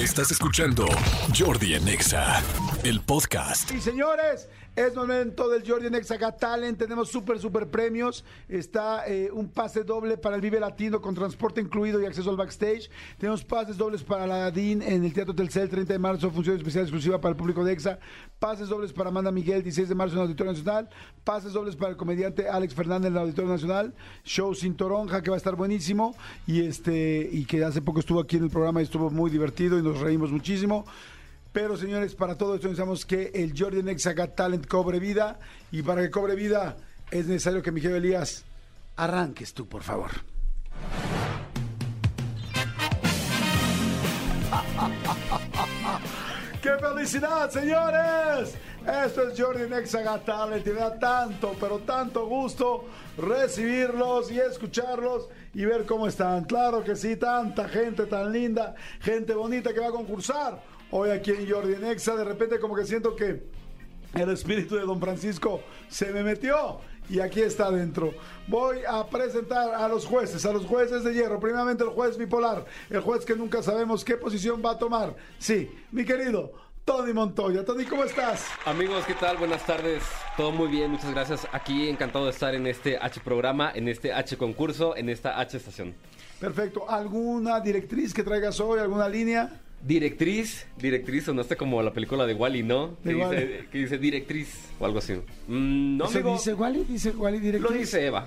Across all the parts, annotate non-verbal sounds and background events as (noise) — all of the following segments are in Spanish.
Estás escuchando Jordi en Exa, el podcast. Y señores, es momento del Jordi Nexa Got Talent. Tenemos súper, súper premios. Está eh, un pase doble para el Vive Latino con transporte incluido y acceso al backstage. Tenemos pases dobles para la DIN en el Teatro Telcel, 30 de marzo, función especial exclusiva para el público de Exa. Pases dobles para Amanda Miguel, 16 de marzo en el Auditorio Nacional. Pases dobles para el comediante Alex Fernández en el Auditorio Nacional. Show sin toronja que va a estar buenísimo. Y, este, y que hace poco estuvo aquí en el programa y estuvo muy divertido y nos reímos muchísimo. Pero señores, para todo esto necesitamos que el X haga talent cobre vida. Y para que cobre vida es necesario que Miguel Elías arranques tú, por favor. (laughs) ¡Qué felicidad, señores! Esto es Jordan X haga talent y me da tanto, pero tanto gusto recibirlos y escucharlos y ver cómo están. Claro que sí, tanta gente tan linda, gente bonita que va a concursar hoy aquí en Jordi Nexa. De repente como que siento que el espíritu de Don Francisco se me metió y aquí está adentro. Voy a presentar a los jueces, a los jueces de hierro. Primeramente el juez bipolar, el juez que nunca sabemos qué posición va a tomar. Sí, mi querido Tony Montoya. Tony, ¿cómo estás? Amigos, ¿qué tal? Buenas tardes. Todo muy bien, muchas gracias. Aquí encantado de estar en este H programa, en este H concurso, en esta H estación. Perfecto. ¿Alguna directriz que traigas hoy? ¿Alguna línea? Directriz, directriz, sonaste como la película de Wally, ¿no? Que dice, Wall-E. que dice directriz o algo así. Mm, no, ¿Se amigo. dice Wally? ¿Dice Wally directriz? Lo dice Eva.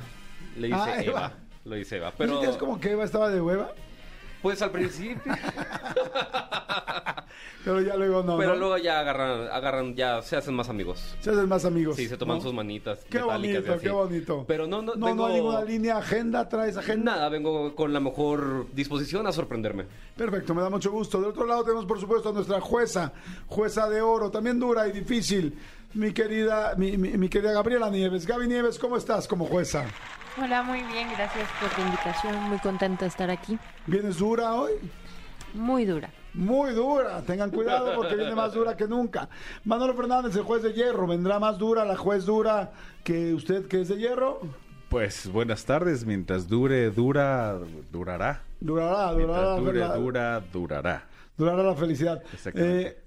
Le dice Ah, Eva. Eva. Lo dice Eva. Pero... Pero, es como que Eva estaba de hueva? pues al principio. (laughs) Pero ya luego no, pero ¿no? luego ya agarran, agarran, ya se hacen más amigos. Se hacen más amigos. Sí, se toman ¿no? sus manitas. Qué metálicas y bonito, así. qué bonito. Pero no, no, No, vengo- no hay ninguna línea, agenda, traes agenda. Nada, vengo con la mejor disposición a sorprenderme. Perfecto, me da mucho gusto. Del otro lado tenemos, por supuesto, a nuestra jueza, jueza de oro, también dura y difícil, mi querida, mi, mi- mi querida Gabriela Nieves. Gaby Nieves, ¿cómo estás como jueza? Hola, muy bien, gracias por la invitación. Muy contenta de estar aquí. ¿Vienes dura hoy? Muy dura. Muy dura, tengan cuidado porque viene más dura que nunca. Manolo Fernández, el juez de hierro, ¿vendrá más dura la juez dura que usted que es de hierro? Pues buenas tardes, mientras dure, dura, durará. Durará, durará, Mientras dure, ¿verdad? dura, durará. durará la felicidad. Eh,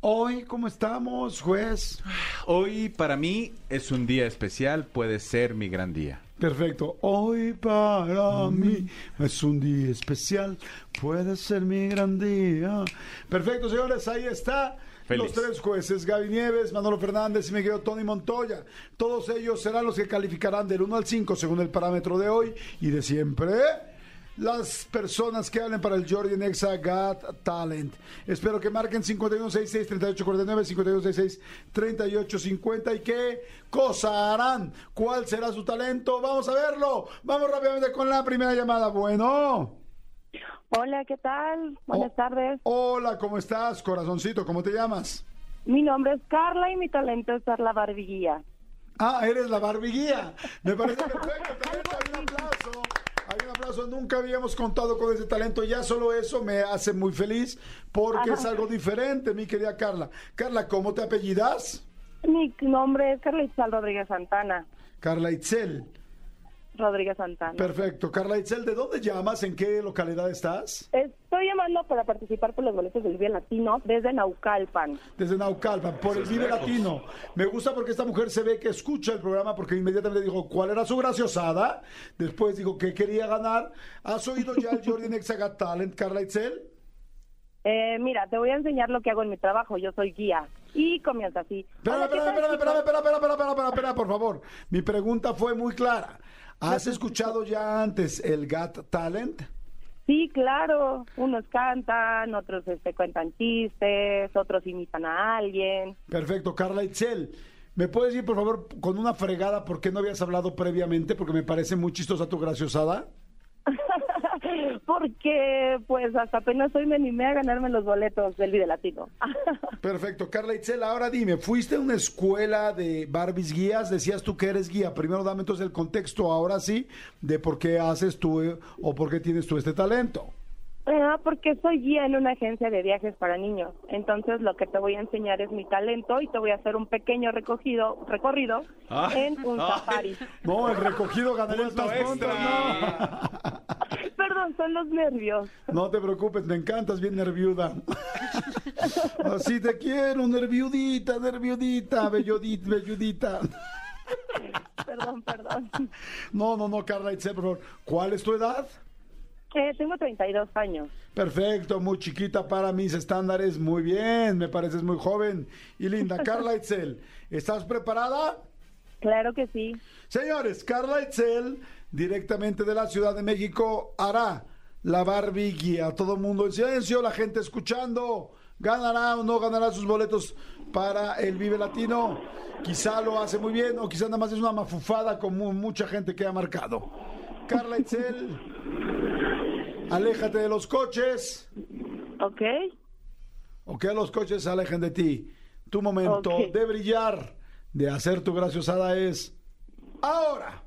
hoy, ¿cómo estamos, juez? Hoy para mí es un día especial, puede ser mi gran día. Perfecto. Hoy para mí es un día especial. Puede ser mi gran día. Perfecto, señores. Ahí está. Feliz. Los tres jueces, Gaby Nieves, Manolo Fernández y quedo Tony Montoya. Todos ellos serán los que calificarán del 1 al 5 según el parámetro de hoy y de siempre. Las personas que hablen para el Jordi Nexa Got Talent. Espero que marquen 5166-3849, 5166-3850. ¿Y qué cosa harán? ¿Cuál será su talento? Vamos a verlo. Vamos rápidamente con la primera llamada. Bueno. Hola, ¿qué tal? Buenas Oh. tardes. Hola, ¿cómo estás, corazoncito? ¿Cómo te llamas? Mi nombre es Carla y mi talento es ser la barbiguía. Ah, eres la barbiguía. Me parece perfecto. Hay un aplauso. Nunca habíamos contado con ese talento. Ya solo eso me hace muy feliz porque es algo diferente, mi querida Carla. Carla, ¿cómo te apellidas? Mi nombre es Carla Itzal Rodríguez Santana. Carla Itzel. Rodríguez Santana. Perfecto. Carla Itzel, ¿de dónde llamas? ¿En qué localidad estás? Estoy llamando para participar por los boletos del Vive Latino desde Naucalpan. Desde Naucalpan, por el Vive Latino. Me gusta porque esta mujer se ve que escucha el programa porque inmediatamente dijo cuál era su graciosada. Después dijo que quería ganar. ¿Has oído ya el Jordi Nexa Got Talent, Carla Itzel? Eh, mira, te voy a enseñar lo que hago en mi trabajo. Yo soy guía. Y comienza así. Espérame, Hola, ¿qué espérame, tal, espérame, chicos? espérame, espérame, espérame, espérame, espérame, espérame, por favor. Mi pregunta fue muy clara. ¿Has escuchado ya antes el Got Talent? Sí, claro. Unos cantan, otros este, cuentan chistes, otros imitan a alguien. Perfecto, Carla Itzel. ¿Me puedes decir, por favor, con una fregada por qué no habías hablado previamente? Porque me parece muy chistosa tu graciosada. Porque, pues, hasta apenas hoy me animé a ganarme los boletos del Vive Latino. (laughs) Perfecto, Carla Itzel, ahora dime, ¿fuiste a una escuela de Barbies guías? Decías tú que eres guía. Primero dame entonces el contexto, ahora sí, de por qué haces tú eh, o por qué tienes tú este talento. Ah, porque soy guía en una agencia de viajes para niños. Entonces, lo que te voy a enseñar es mi talento y te voy a hacer un pequeño recogido, recorrido Ah. en un Ay. safari. (laughs) No, el recogido más puntos, extra. ¿no? (laughs) (laughs) Perdón, son los nervios. No te preocupes, me encantas bien nerviuda. Así te quiero, nerviudita, nerviudita, belludita, belludita. Perdón, perdón. No, no, no, Carla Itzel, por favor. ¿Cuál es tu edad? Eh, tengo 32 años. Perfecto, muy chiquita para mis estándares. Muy bien, me pareces muy joven y linda. (laughs) Carla Itzel, ¿estás preparada? Claro que sí. Señores, Carla Itzel, directamente de la Ciudad de México, hará la Barbie Guía. Todo el mundo en silencio, la gente escuchando. ¿Ganará o no ganará sus boletos para el Vive Latino? Quizá lo hace muy bien o quizá nada más es una mafufada como mucha gente que ha marcado. Carla Itzel, (laughs) aléjate de los coches ¿Ok? o que los coches se alejen de ti. Tu momento Ok. de brillar, de hacer tu graciosada es ahora.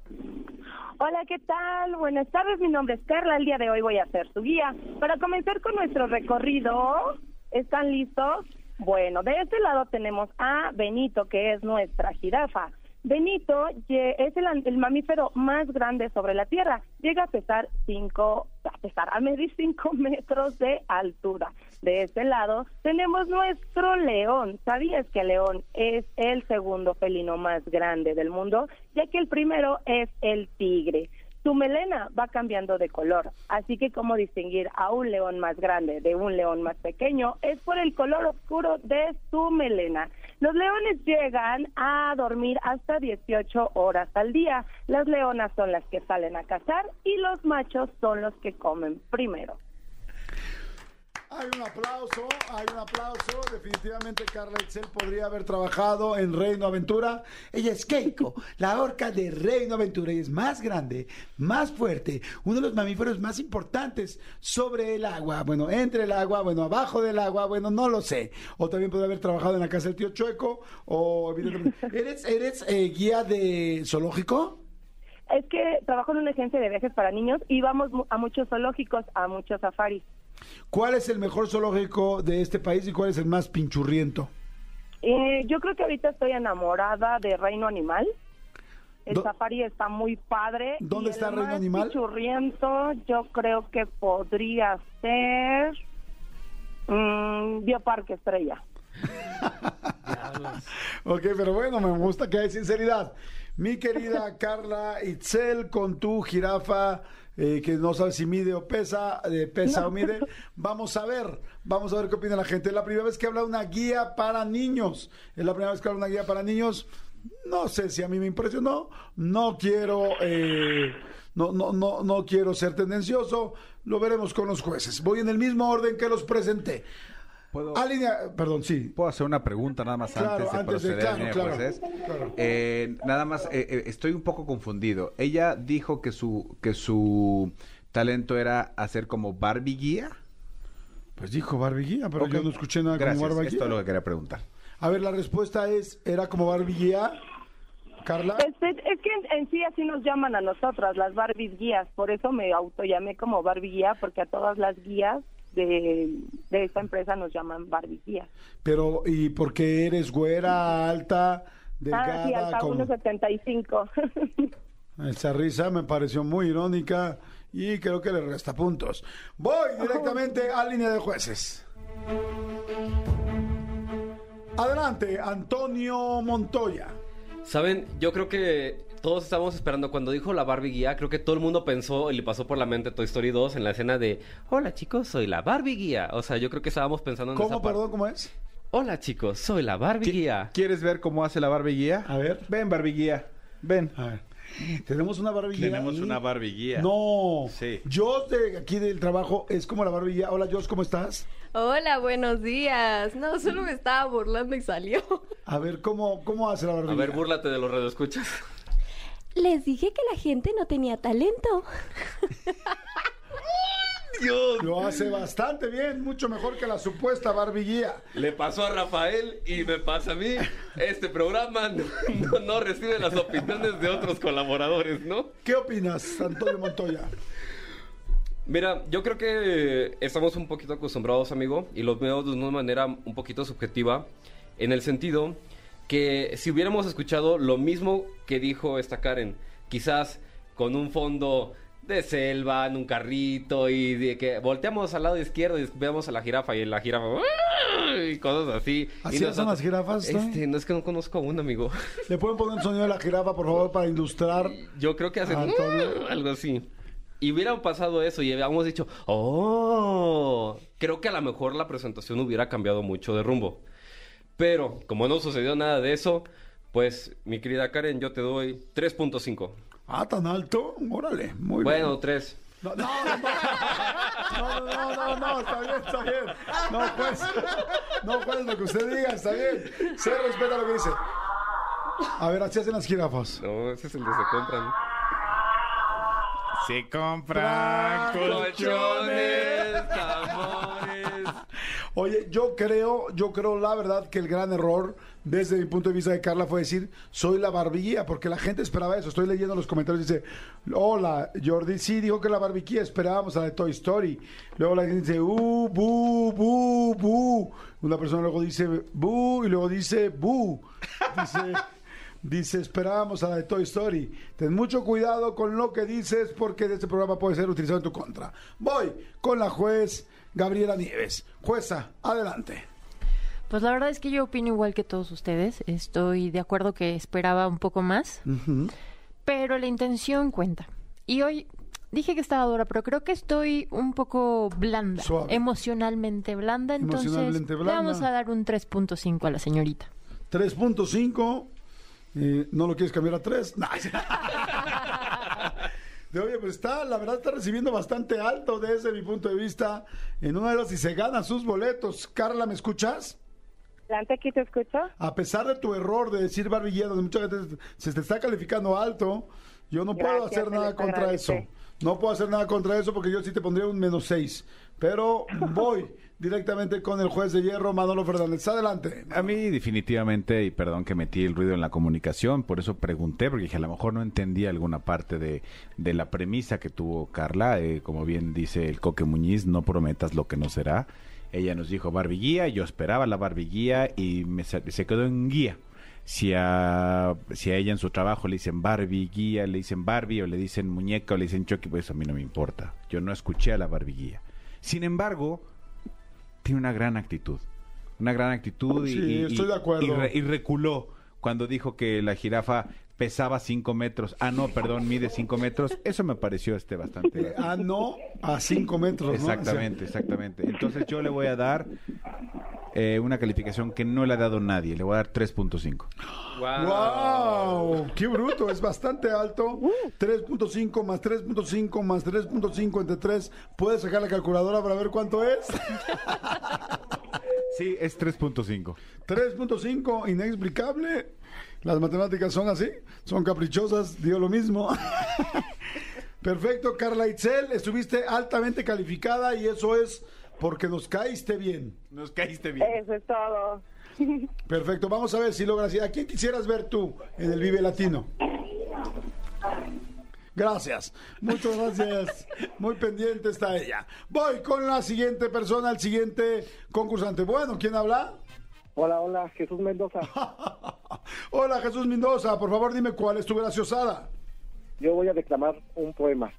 Hola, ¿qué tal? Buenas tardes, mi nombre es Carla. El día de hoy voy a ser su guía. Para comenzar con nuestro recorrido, ¿están listos? Bueno, de este lado tenemos a Benito, que es nuestra jirafa. Benito es el, el mamífero más grande sobre la Tierra. Llega a pesar cinco, a pesar, a medir 5 (laughs) metros de altura. De este lado tenemos nuestro león. ¿Sabías que el león es el segundo felino más grande del mundo? Ya que el primero es el tigre. Su melena va cambiando de color, así que cómo distinguir a un león más grande de un león más pequeño es por el color oscuro de su melena. Los leones llegan a dormir hasta 18 horas al día. Las leonas son las que salen a cazar y los machos son los que comen primero. Hay un aplauso, hay un aplauso. Definitivamente Carla Itzel podría haber trabajado en Reino Aventura. Ella es Keiko, la orca de Reino Aventura y es más grande, más fuerte, uno de los mamíferos más importantes sobre el agua. Bueno, entre el agua, bueno, abajo del agua, bueno, no lo sé. O también puede haber trabajado en la casa del tío Chueco o evidentemente. ¿Eres, eres eh, guía de zoológico? Es que trabajo en una agencia de viajes para niños y vamos a muchos zoológicos, a muchos safaris. ¿Cuál es el mejor zoológico de este país y cuál es el más pinchurriento? Eh, yo creo que ahorita estoy enamorada de Reino Animal. El Do- safari está muy padre. ¿Dónde y está el Reino más Animal? pichurriento, yo creo que podría ser mm, Bioparque Estrella. (laughs) Ok, pero bueno, me gusta que hay sinceridad. Mi querida (laughs) Carla Itzel, con tu jirafa, eh, que no sabe si mide o pesa, eh, pesa o mide, vamos a ver, vamos a ver qué opina la gente. Es la primera vez que habla una guía para niños. Es la primera vez que habla una guía para niños. No sé si a mí me impresionó. No quiero, eh, no, no, no, no quiero ser tendencioso. Lo veremos con los jueces. Voy en el mismo orden que los presenté. ¿Puedo, Alinea, perdón, sí. puedo hacer una pregunta nada más Claro, antes de antes de- proceder, claro, señor claro, jueces? claro. Eh, nada más, eh, eh, estoy un poco confundido. Ella dijo que su, que su talento era hacer como Barbie guía. Pues dijo Barbie Guía, pero yo no escuché nada Gracias, como Barbie esto es lo Guía. que quería preguntar. A ver, la respuesta es, ¿era como Barbie Guía? Carla. Este, es que en, en sí así nos llaman a nosotras, las Barbies guías. Por eso me autollamé como Barbie guía, porque a todas las guías de, de esta empresa nos llaman Barbie guías. Pero, ¿y por qué eres güera, alta, delgada? Ah, sí, hasta como- 1.75. Esa risa me pareció muy irónica y creo que le resta puntos. Voy directamente a línea de jueces. Adelante, Antonio Montoya. Saben, yo creo que todos estábamos esperando cuando dijo la Barbie guía, creo que todo el mundo pensó y le pasó por la mente Toy Story 2 en la escena de Hola chicos, soy la Barbie guía. O sea, yo creo que estábamos pensando en ¿Cómo, esa perdón, cómo es? Hola chicos, soy la Barbie guía. ¿Quieres ver cómo hace la Barbie guía? A ver. Ven, Barbie guía. Ven. A ver. Tenemos una Barbie guía Tenemos ahí. una Barbie guía. No. Sí. Yo de aquí del trabajo es como la Barbie guía. Hola, Jos, ¿cómo estás? Hola, buenos días. No, solo me estaba burlando y salió. A ver, ¿cómo, cómo hace la Barbie A ver, búrlate de los radioescuchas. Les dije que la gente no tenía talento. Lo hace bastante bien, mucho mejor que la supuesta Barbie guía. Le pasó a Rafael y me pasa a mí. Este programa (laughs) no, no- no recibe las opiniones de otros colaboradores, ¿no? ¿Qué opinas, Antonio Montoya? Mira, yo creo que estamos un poquito acostumbrados, amigo, y los veo de una manera un poquito subjetiva, en el sentido que si hubiéramos escuchado lo mismo que dijo esta Karen, quizás con un fondo de selva en un carrito y de que volteamos al lado izquierdo y vemos a la jirafa y la jirafa y cosas así. ¿Así y hacen las jirafas, Tony? Este, no es que no conozco a un amigo. (laughs) ¿Le pueden poner un sonido de la jirafa, por favor, para ilustrar? Yo creo que hacen Ah, Antonio. algo así. Y hubiera pasado eso y habíamos dicho, oh, creo que a lo mejor la presentación hubiera cambiado mucho de rumbo. Pero como no sucedió nada de eso, pues mi querida Karen, yo te doy 3.5. Ah, tan alto. Órale, muy Bueno, bien. 3. No, no, no, (laughs) no, no, no, no, no, está bien, está bien. No, pues, no, pues, lo que usted diga, está bien. Se respeta lo que dice. A ver, así hacen las jirafas. No, ese es el de se compran. Se compran Colchones. Oye, yo creo, yo creo la verdad que el gran error desde mi punto de vista de Carla fue decir, soy la barbiguía, porque la gente esperaba eso. Estoy leyendo los comentarios y dice, hola, Jordi, sí, dijo que la barbiguía, esperábamos a la de Toy Story. Luego la gente dice, uh, bu, bu, bu. Una persona luego dice, bu, y luego dice, bu. Dice... (laughs) Dice, esperábamos a la de Toy Story. Ten mucho cuidado con lo que dices porque este programa puede ser utilizado en tu contra. Voy con la juez Gabriela Nieves. Jueza, adelante. Pues la verdad es que yo opino igual que todos ustedes. Estoy de acuerdo que esperaba un poco más, pero la intención cuenta. Y hoy dije que estaba dura, pero creo que estoy un poco blanda, Suave. emocionalmente blanda. Entonces, Emocionalmente le vamos a dar un 3.5 a la señorita. 3.5. eh, ¿No lo quieres cambiar a 3? No. (laughs) De, oye, pues está, la verdad está recibiendo bastante alto desde mi punto de vista. En una de las y se gana sus boletos. Carla, ¿me escuchas? Adelante, aquí te escucho. A pesar de tu error de decir barbillero, donde mucha gente se te está calificando alto, yo no puedo hacer nada contra agradece. eso. No puedo hacer nada contra eso porque yo sí te pondría un menos 6. Pero (laughs) voy directamente con el juez de hierro, Manolo Fernández. Adelante. A mí definitivamente, y perdón que metí el ruido en la comunicación, por eso pregunté, porque dije, a lo mejor no entendía alguna parte de, de la premisa que tuvo Carla. eh, como bien dice el Coque Muñiz, no prometas lo que no será. Ella nos dijo Barbie guía, yo esperaba la Barbie guía y me, se quedó en guía. Si a, si a ella en su trabajo le dicen Barbie guía, le dicen Barbie o le dicen muñeca o le dicen Chucky, pues a mí no me importa. Yo no escuché a la Barbie guía. Sin embargo, tiene una gran actitud. Una gran actitud y, Sí, y- estoy de acuerdo. y re- y reculó cuando dijo que la jirafa pesaba 5 metros. Ah, no, perdón, mide 5 metros. Eso me pareció este bastante... Ah, no, a 5 metros, ¿no? Exactamente, exactamente. Entonces yo le voy a dar eh, una calificación que no le ha dado nadie. Le voy a dar 3.5. ¡Wow! ¡Qué bruto! Es bastante alto. 3.5 más 3.5 más 3.5 entre 3. ¿Puedes sacar la calculadora para ver cuánto es? Sí, es 3.5. 3.5, inexplicable. Las matemáticas son así, son caprichosas, dio lo mismo. (laughs) Perfecto, Carla Itzel, estuviste altamente calificada y eso es porque nos caíste bien. Nos caíste bien. Eso es todo. (laughs) Perfecto, vamos a ver si logras. ¿A quién quisieras ver tú en el Vive Latino? Gracias, muchas gracias. Muy pendiente está ella. Voy con la siguiente persona, el siguiente concursante. Bueno, ¿quién habla? Hola, hola, Jesús Mendoza. (laughs) Hola Jesús Mendoza, por favor dime cuál es tu graciosada. Yo voy a declamar un poema.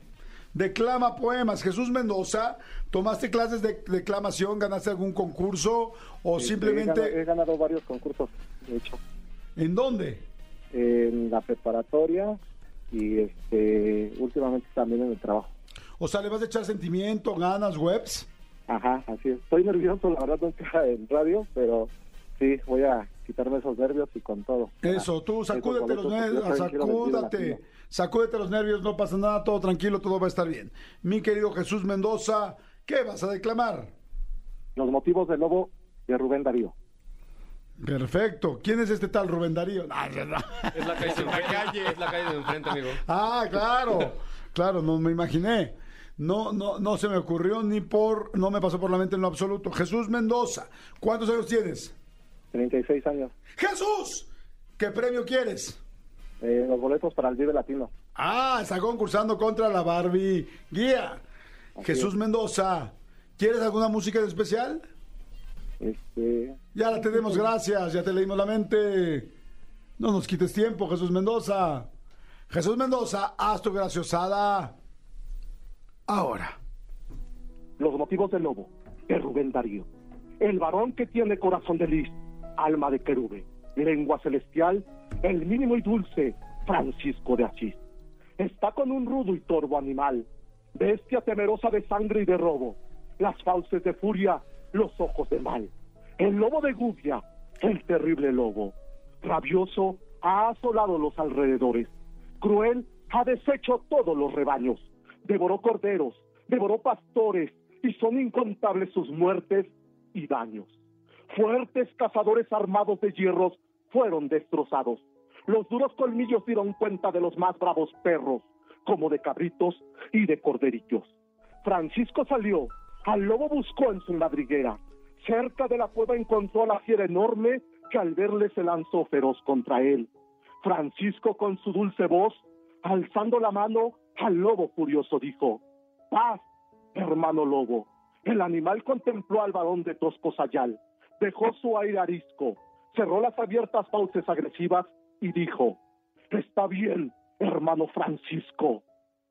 Declama poemas. Jesús Mendoza, ¿tomaste clases de declamación? ¿Ganaste algún concurso? ¿O Este, He simplemente ganado, he ganado varios concursos, de hecho, en dónde? en la preparatoria y este últimamente también en el trabajo. O sea, ¿le vas a echar sentimiento, ganas, webs? Ajá, así es. Estoy nervioso, la verdad, nunca en radio, pero sí, voy a quitarme esos nervios y con todo. Eso, tú sacúdete los nervios, sacúdate, sacúdete los nervios, no pasa nada, todo tranquilo, todo va a estar bien. Mi querido Jesús Mendoza, ¿qué vas a declamar? Los motivos del lobo de Rubén Darío. Perfecto. ¿Quién es este tal Rubén Darío? No, no, no. Es la calle de enfrente. (laughs) Es la calle de enfrente, amigo. Ah, claro, claro, no me imaginé. No, no, no se me ocurrió ni por, no me pasó por la mente en lo absoluto. Jesús Mendoza, ¿cuántos años tienes? 36 años. Jesús, ¿qué premio quieres? Eh, los boletos para el Vive Latino. Ah, está concursando contra la Barbie Guía. Jesús es. Mendoza, ¿quieres alguna música en especial? Este, Ya la tenemos, gracias, ya te leímos la mente. No nos quites tiempo, Jesús Mendoza. Jesús Mendoza, haz tu graciosada. ahora. Los motivos del lobo, de Rubén Darío. El varón que tiene corazón de lis, alma de querube, lengua celestial, el mínimo y dulce, Francisco de Asís. Está con un rudo y torvo animal, bestia temerosa de sangre y de robo, las fauces de furia, los ojos de mal. El lobo de Gubia, el terrible lobo, rabioso, ha asolado los alrededores, cruel, ha deshecho todos los rebaños, devoró corderos, devoró pastores, y son incontables sus muertes y daños. Fuertes cazadores armados de hierros fueron destrozados. Los duros colmillos dieron cuenta de los más bravos perros, como de cabritos y de corderillos. Francisco salió, al lobo buscó en su madriguera. Cerca de la cueva encontró a la fiera enorme que al verle se lanzó feroz contra él. Francisco con su dulce voz, alzando la mano, al lobo furioso dijo, paz, hermano lobo. El animal contempló al varón de tosco sayal, dejó su aire arisco, cerró las abiertas fauces agresivas y dijo, está bien, hermano Francisco.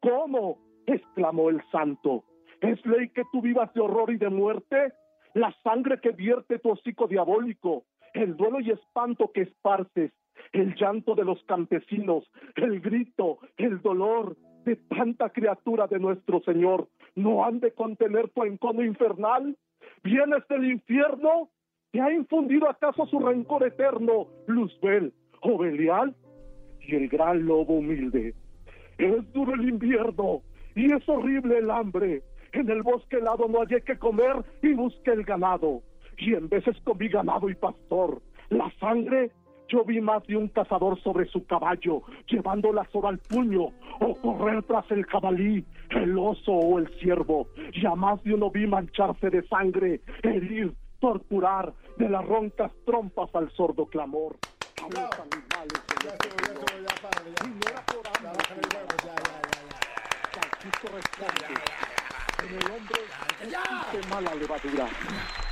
¿Cómo? exclamó el santo. ¿Es ley que tú vivas de horror y de muerte? La sangre que vierte tu hocico diabólico, el duelo y espanto que esparces, el llanto de los campesinos, el grito, el dolor de tanta criatura de nuestro Señor, ¿no han de contener tu encono infernal? ¿Vienes del infierno? ¿Te ha infundido acaso su rencor eterno, Luzbel o Belial? Y el gran lobo humilde. Es duro el invierno y es horrible el hambre. En el bosque helado no hallé que comer y busqué el ganado. Y en veces comí ganado y pastor. La sangre yo vi más de un cazador sobre su caballo, llevando la soga al puño, o correr tras el jabalí, el oso o el ciervo. Y a más de uno vi mancharse de sangre, herir, torturar, de las roncas trompas al sordo clamor. A los animales en el hombre existe mala levadura.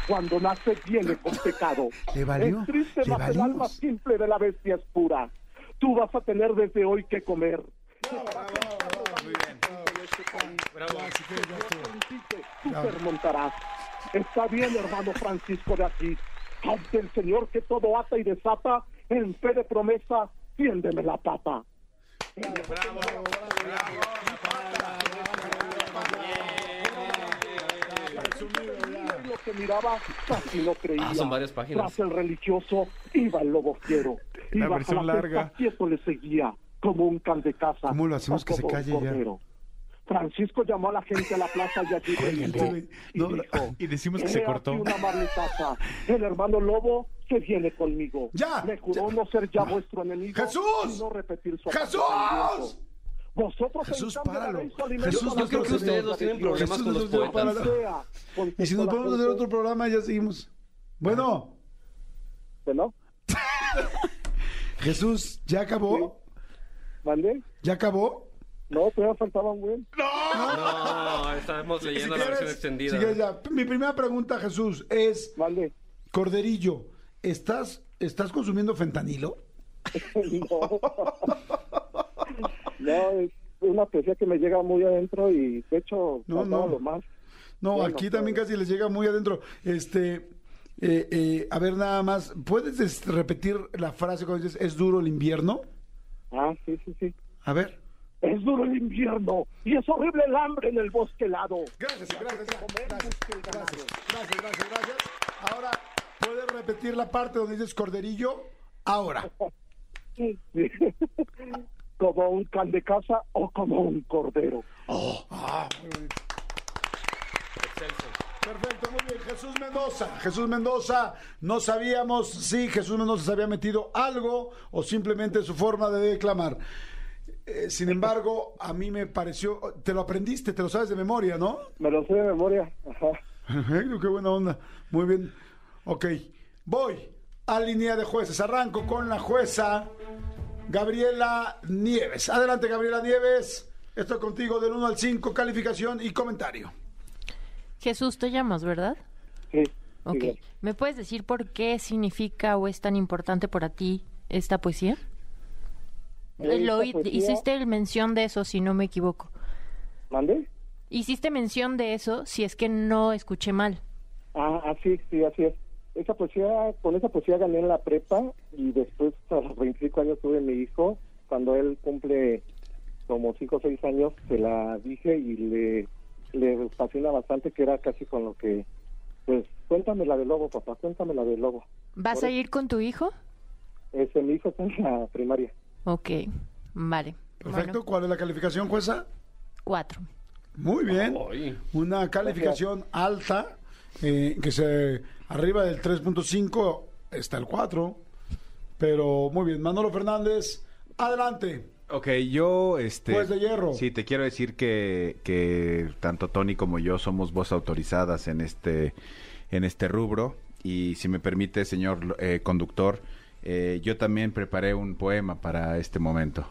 Cuando nace viene con pecado. ¿Le valió? Es triste, ¿Le mas el alma simple de la bestia es pura. Tú vas a tener desde hoy que comer. Tú te remontarás. Está bien, hermano Francisco de Asís. Ante el Señor que todo ata y desata, en fe de promesa, tiéndeme la pata. Y lo que miraba casi no creía. Ah, son varias páginas. Tras el religioso iba el lobo fiero. La Iba versión a la larga. quieto le seguía, como un can de casa. ¿Cómo lo hacemos que se calle ya? Francisco llamó a la gente a la plaza y allí güey. y No, dijo, y decimos que "He se cortó. una. El hermano lobo se viene conmigo. Ya, Me juró ya. no ser ya vuestro enemigo ¡Jesús! y no repetir su ¡Jesús! Vosotros Jesús, páralo. Jesús, yo creo que ustedes de tienen problemas con los Jesús, no, poetas. para- Sea, Y si nos podemos hacer otro programa, ya seguimos. Bueno, ¿no? (laughs) Jesús, ¿ya acabó? ¿Mandé? ¿Ya acabó? No, todavía faltaba un buen. No, estamos leyendo la versión extendida. si quieres ya. Mi primera pregunta, Jesús, es, ¿Mandé? Corderillo, ¿estás, ¿estás consumiendo fentanilo? (laughs) no. no, es una poesía que me llega muy adentro y de hecho No, no. lo más. No, Bueno, aquí también pero- casi les llega muy adentro. Este, eh, eh, a ver, nada más, ¿puedes des- repetir la frase cuando dices, es duro el invierno? Ah, sí, sí, sí. A ver. Es duro el invierno y es horrible el hambre en el bosque helado. Gracias, gracias, gracias, gracias, gracias, gracias. Ahora, ¿puedes repetir la parte donde dices corderillo? Ahora. Sí. (laughs) como un can de casa o como un cordero. Perfecto, muy bien. Jesús Mendoza. Jesús Mendoza, no sabíamos si Jesús Mendoza se había metido algo o simplemente su forma de declamar. Eh, sin embargo, a mí me pareció, te lo aprendiste, te lo sabes de memoria, ¿no? Me lo sé de memoria. Ajá. (laughs) Qué buena onda. Muy bien. Ok, voy a línea de jueces. Arranco con la jueza Gabriela Nieves. Adelante, Gabriela Nieves. Estoy contigo del 1 al 5, calificación y comentario. Jesús, te llamas, ¿verdad? Sí. Ok. sí, ¿Me puedes decir por qué significa o es tan importante para ti esta poesía? Esta Lo poesía- hiciste mención de eso, si no me equivoco. ¿Mande? Hiciste mención de eso, si es que no escuché mal. Ah, así, sí, así es. Esa poesía, con esa poesía gané en la prepa y después a los 25 años tuve mi hijo. Cuando él cumple como 5 o 6 años, se la dije y le, le fascina bastante, que era casi con lo que, pues, cuéntame la del lobo, papá, cuéntame la del lobo. ¿Vas Por a ir con tu hijo? Ese, mi hijo está en la primaria. Ok, vale. Perfecto. Bueno, ¿Cuál es la calificación, jueza? cuatro. Muy bien. Ay. Una calificación alta, eh, que se arriba del 3.5 está el 4. Pero muy bien. Manolo Fernández, adelante. Ok, yo, este... Juez de hierro. Sí, te quiero decir que, que tanto Tony como yo somos voz autorizadas en este, en este rubro. Y si me permite, señor eh, conductor, eh, yo también preparé un poema para este momento,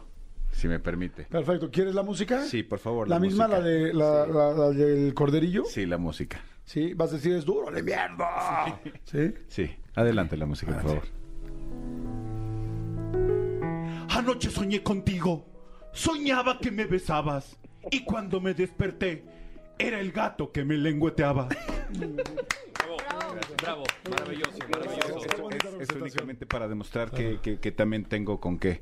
si me permite. Perfecto. ¿Quieres la música? Sí, por favor. La, misma, música. la, de, la, Sí. la- la del corderillo. Sí, la música. Sí, vas a decir es duro el invierno. (laughs) Sí. Sí, adelante la música, por favor. Anoche soñé contigo. Soñaba que me besabas. Y cuando me desperté, era el gato que me lengüeteaba. (laughs) Bravo, bravo, maravilloso, maravilloso. Es, es únicamente para demostrar que, que- que también tengo con qué,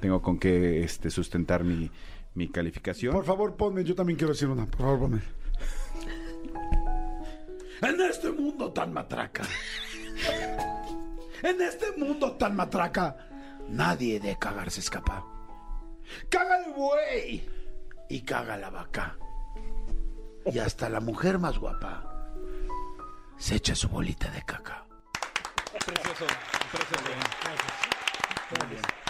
tengo con qué este, sustentar mi, mi calificación. Por favor, ponme. Yo también quiero decir una. Por favor, ponme. En este mundo tan matraca. En este mundo tan matraca. Nadie de cagar se escapa. Caga el buey. Y caga la vaca. Y hasta la mujer más guapa se echa su bolita de caca. Precioso, precioso.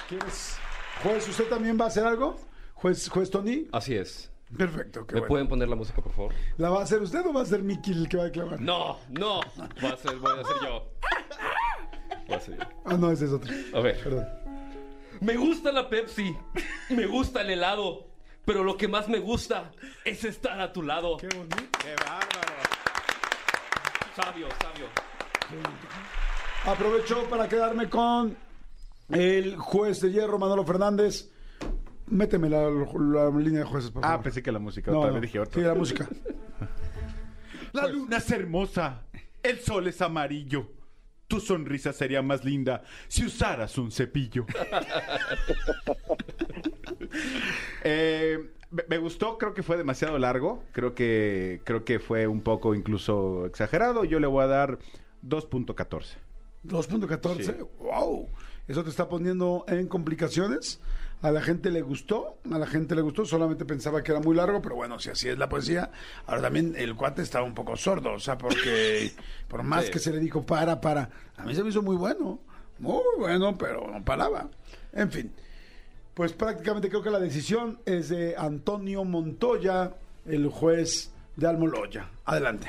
¿Quieres? Juez, ¿usted también va a hacer algo? Juez, juez Tony. Así es. Perfecto, qué ¿Me bueno. pueden poner la música, por favor? ¿La va a hacer usted o va a ser Miki el que va a declamar? No, no. Va a ser, voy a ser yo. Voy a ser yo. Ah, no, ese es otro. A ver. Perdón. Me gusta la Pepsi, me gusta el helado, pero lo que más me gusta es estar a tu lado. Qué bonito. ¡Qué bárbaro! Sabio, sabio. Aprovecho para quedarme con el juez de hierro, Manolo Fernández. Méteme la, la línea de jueces, por favor. Ah, pensé que la música, No, otra no. vez dije otra. Sí, la música. (laughs) La luna es hermosa. El sol es amarillo. Tu sonrisa sería más linda si usaras un cepillo. (laughs) Eh, me- gustó, creo que fue demasiado largo. Creo que, creo que fue un poco incluso exagerado. Yo le voy a dar 2.14. 2.14. Sí. ¡Wow! Eso te está poniendo en complicaciones. A la gente le gustó, a la gente le gustó, solamente pensaba que era muy largo, pero bueno, si así es la poesía. Ahora también el cuate estaba un poco sordo, o sea, porque (laughs) por más Sí. que se le dijo para, para, a mí se me hizo muy bueno, muy bueno, pero no paraba. En fin, pues prácticamente creo que la decisión es de Antonio Montoya, el juez de Almoloya. Adelante.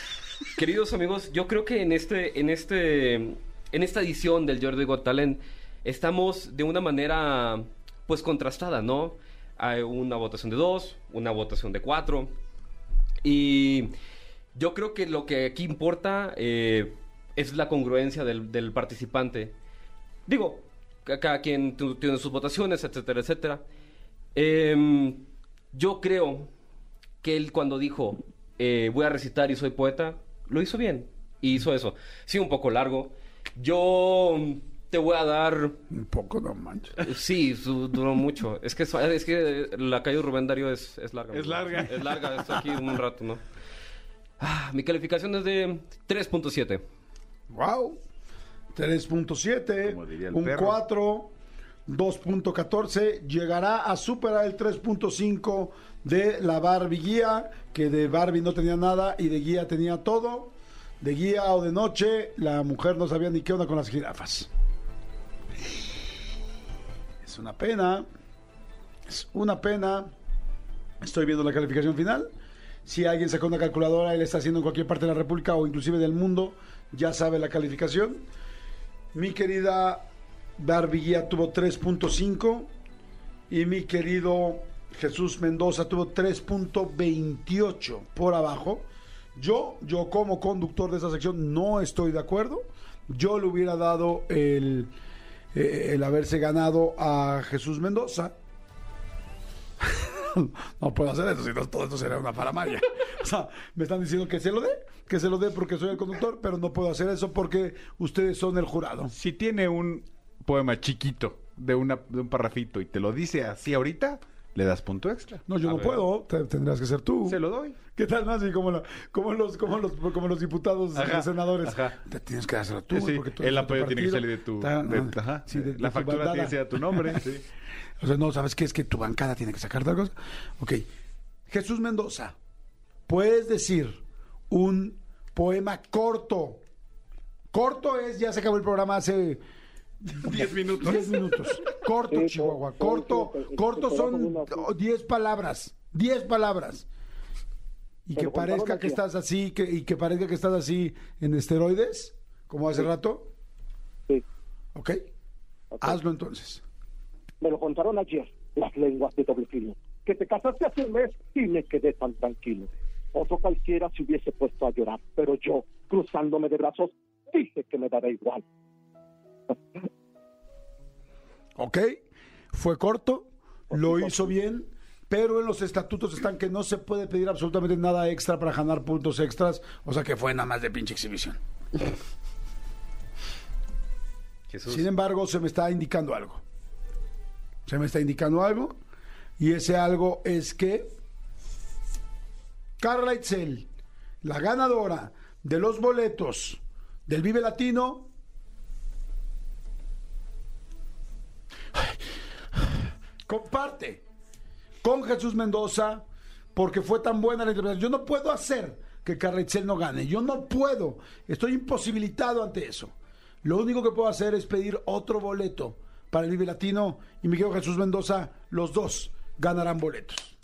(laughs) Queridos amigos, yo creo que en este, en este, en esta edición del Jordi Got estamos de una manera, pues contrastada, ¿no? Hay una votación de dos, una votación de cuatro, y yo creo que lo que aquí importa eh, es la congruencia del, participante. Digo, cada quien tiene sus votaciones, etcétera, etcétera. Em, yo creo que él cuando dijo eh, voy a recitar y soy poeta, lo hizo bien. Y hizo eso. Sí, un poco largo. Yo te voy a dar... Un poco, no manches. Sí, duró mucho. Es que, es que la calle de Rubén Darío es, es larga. Es larga. Es larga, está aquí un rato, ¿no? Ah, mi calificación es de 3.7. Wow. 3.7, Como diría el un perro. 4, 2.14, llegará a superar el 3.5 de la Barbie Guía, que de Barbie no tenía nada y de Guía tenía todo. De Guía o de noche, la mujer no sabía ni qué onda con las jirafas. Es una pena, es una pena. Estoy viendo la calificación final. Si alguien sacó una calculadora y le está haciendo en cualquier parte de la República o inclusive del mundo, ya sabe la calificación. Mi querida Barbie Guía tuvo 3.5 y mi querido Jesús Mendoza tuvo 3.28 por abajo. Yo, yo como conductor de esta sección no estoy de acuerdo. Yo le hubiera dado el, eh, el haberse ganado a Jesús Mendoza. (laughs) no puedo hacer eso, si no todo esto sería una faramaya. (laughs) O sea, me están diciendo que se lo dé, que se lo dé porque soy el conductor, pero no puedo hacer eso porque ustedes son el jurado. Si tiene un poema chiquito de, una, de un parrafito y te lo dice así ahorita, le das punto extra. No, yo A no ver. puedo, te- tendrás que ser tú. Se lo doy. ¿Qué tal, Nancy? Como, la- como, los, como, los, como los diputados Ajá, y senadores. ajá. Te tienes que dárselo tú, Sí, güey, porque tú el eres de tu apoyo tiene que partido. salir de tu... Ta- de- ah, ajá. sí, de- de la tu factura bandada. tiene que ser a tu nombre. (laughs) sí. O sea, no, ¿sabes qué? Es que tu bancada tiene que sacar tal cosa. Ok. Jesús Mendoza, puedes decir un poema corto. Corto es, ya se acabó el programa hace (laughs) 10 minutos. 10 minutos. Corto, Sí, Chihuahua. Corto, corto son por- por- oh, 10 palabras. 10 palabras. Y que parezca que estás así, que, y que parezca que estás así en esteroides, como hace rato. Sí. ¿Ok? Hazlo entonces. Me lo contaron ayer, las lenguas de doble filo. Que te casaste hace un mes y me quedé tan tranquilo. Otro cualquiera se hubiese puesto a llorar, pero yo, cruzándome de brazos, dije que me dará igual. (laughs) ¿Ok? Fue corto, lo hizo bien, pero en los estatutos están que no se puede pedir absolutamente nada extra para ganar puntos extras, o sea que fue nada más de pinche exhibición. (laughs) Jesús. Sin embargo, se me está indicando algo. Se me está indicando algo, y ese algo es que Carla Itzel, la ganadora de los boletos del Vive Latino, comparte con Jesús Mendoza porque fue tan buena la interpretación. Yo no puedo hacer que Carla Itzel no gane. Yo no puedo. Estoy imposibilitado ante eso. Lo único que puedo hacer es pedir otro boleto para el Vive Latino y mi querido Jesús Mendoza, los dos ganarán boletos.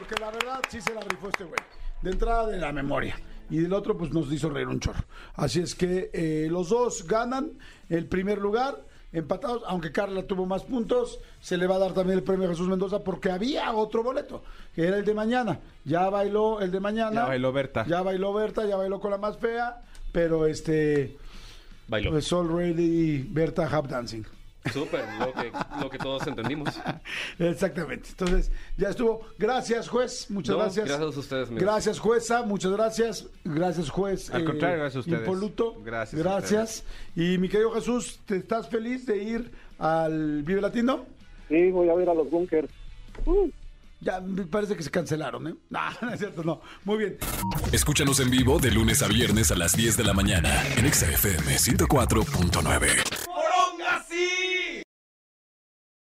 Porque la verdad sí se la rifó este güey. De entrada de la memoria. Y del otro, pues nos hizo reír un chorro. Así es que eh, los dos ganan el primer lugar, empatados. Aunque Carla tuvo más puntos, se le va a dar también el premio a Jesús Mendoza porque había otro boleto, que era el de mañana. Ya bailó el de mañana. Ya bailó Berta. Ya bailó Berta, ya bailó con la más fea. Pero este. Bailó. Pues already Berta Hap Dancing. Súper, lo que, lo que todos entendimos. (laughs) Exactamente. Entonces, ya estuvo. Gracias, juez. Muchas No, gracias. gracias a ustedes, amigos. Gracias, jueza. Muchas gracias. Gracias, juez. Al contrario, gracias a ustedes. Impoluto. Gracias Gracias. Y mi querido Jesús, ¿te estás feliz de ir al Vive Latino? Sí, voy a ver a los bunkers. Uh. Ya me parece que se cancelaron, ¿eh? (laughs) No, no es cierto, no. Muy bien. Escúchanos en vivo de lunes a viernes a las 10 de la mañana en Exa FM 104.9.